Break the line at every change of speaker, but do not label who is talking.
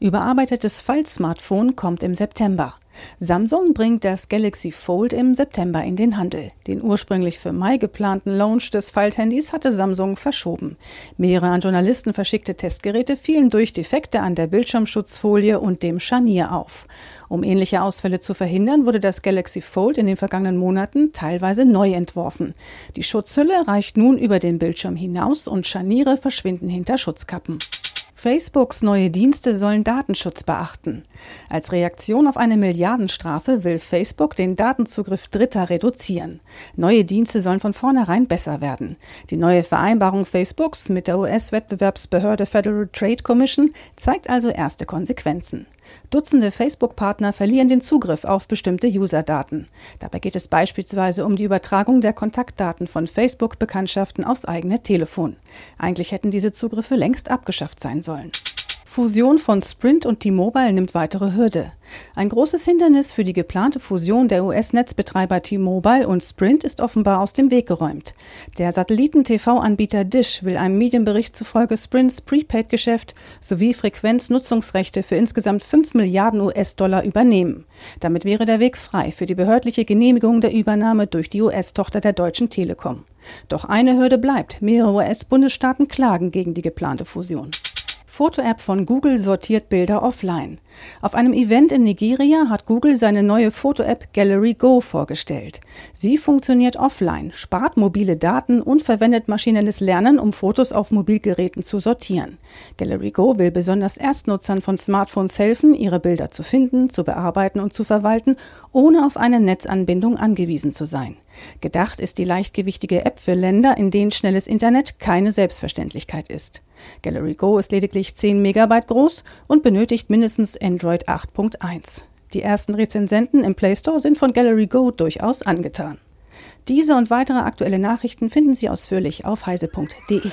Überarbeitetes Fall-Smartphone kommt im September. Samsung bringt das Galaxy Fold im September in den Handel. Den ursprünglich für Mai geplanten Launch des Falthandys hatte Samsung verschoben. Mehrere an Journalisten verschickte Testgeräte fielen durch Defekte an der Bildschirmschutzfolie und dem Scharnier auf. Um ähnliche Ausfälle zu verhindern, wurde das Galaxy Fold in den vergangenen Monaten teilweise neu entworfen. Die Schutzhülle reicht nun über den Bildschirm hinaus und Scharniere verschwinden hinter Schutzkappen. Facebooks neue Dienste sollen Datenschutz beachten. Als Reaktion auf eine Milliardenstrafe will Facebook den Datenzugriff Dritter reduzieren. Neue Dienste sollen von vornherein besser werden. Die neue Vereinbarung Facebooks mit der US-Wettbewerbsbehörde Federal Trade Commission zeigt also erste Konsequenzen. Dutzende Facebook-Partner verlieren den Zugriff auf bestimmte User-Daten. Dabei geht es beispielsweise um die Übertragung der Kontaktdaten von Facebook-Bekanntschaften aufs eigene Telefon. Eigentlich hätten diese Zugriffe längst abgeschafft sein sollen. Fusion von Sprint und T-Mobile nimmt weitere Hürde. Ein großes Hindernis für die geplante Fusion der US-Netzbetreiber T-Mobile und Sprint ist offenbar aus dem Weg geräumt. Der Satelliten-TV-Anbieter Dish will einem Medienbericht zufolge Sprints Prepaid-Geschäft sowie Frequenznutzungsrechte für insgesamt 5 Milliarden US-Dollar übernehmen. Damit wäre der Weg frei für die behördliche Genehmigung der Übernahme durch die US-Tochter der Deutschen Telekom. Doch eine Hürde bleibt. Mehrere US-Bundesstaaten klagen gegen die geplante Fusion. Foto-App von Google sortiert Bilder offline. Auf einem Event in Nigeria hat Google seine neue Foto-App Gallery Go vorgestellt. Sie funktioniert offline, spart mobile Daten und verwendet maschinelles Lernen, um Fotos auf Mobilgeräten zu sortieren. Gallery Go will besonders Erstnutzern von Smartphones helfen, ihre Bilder zu finden, zu bearbeiten und zu verwalten, ohne auf eine Netzanbindung angewiesen zu sein. Gedacht ist die leichtgewichtige App für Länder, in denen schnelles Internet keine Selbstverständlichkeit ist. Gallery Go ist lediglich 10 Megabyte groß und benötigt mindestens Android 8.1. Die ersten Rezensenten im Play Store sind von Gallery Go durchaus angetan. Diese und weitere aktuelle Nachrichten finden Sie ausführlich auf heise.de.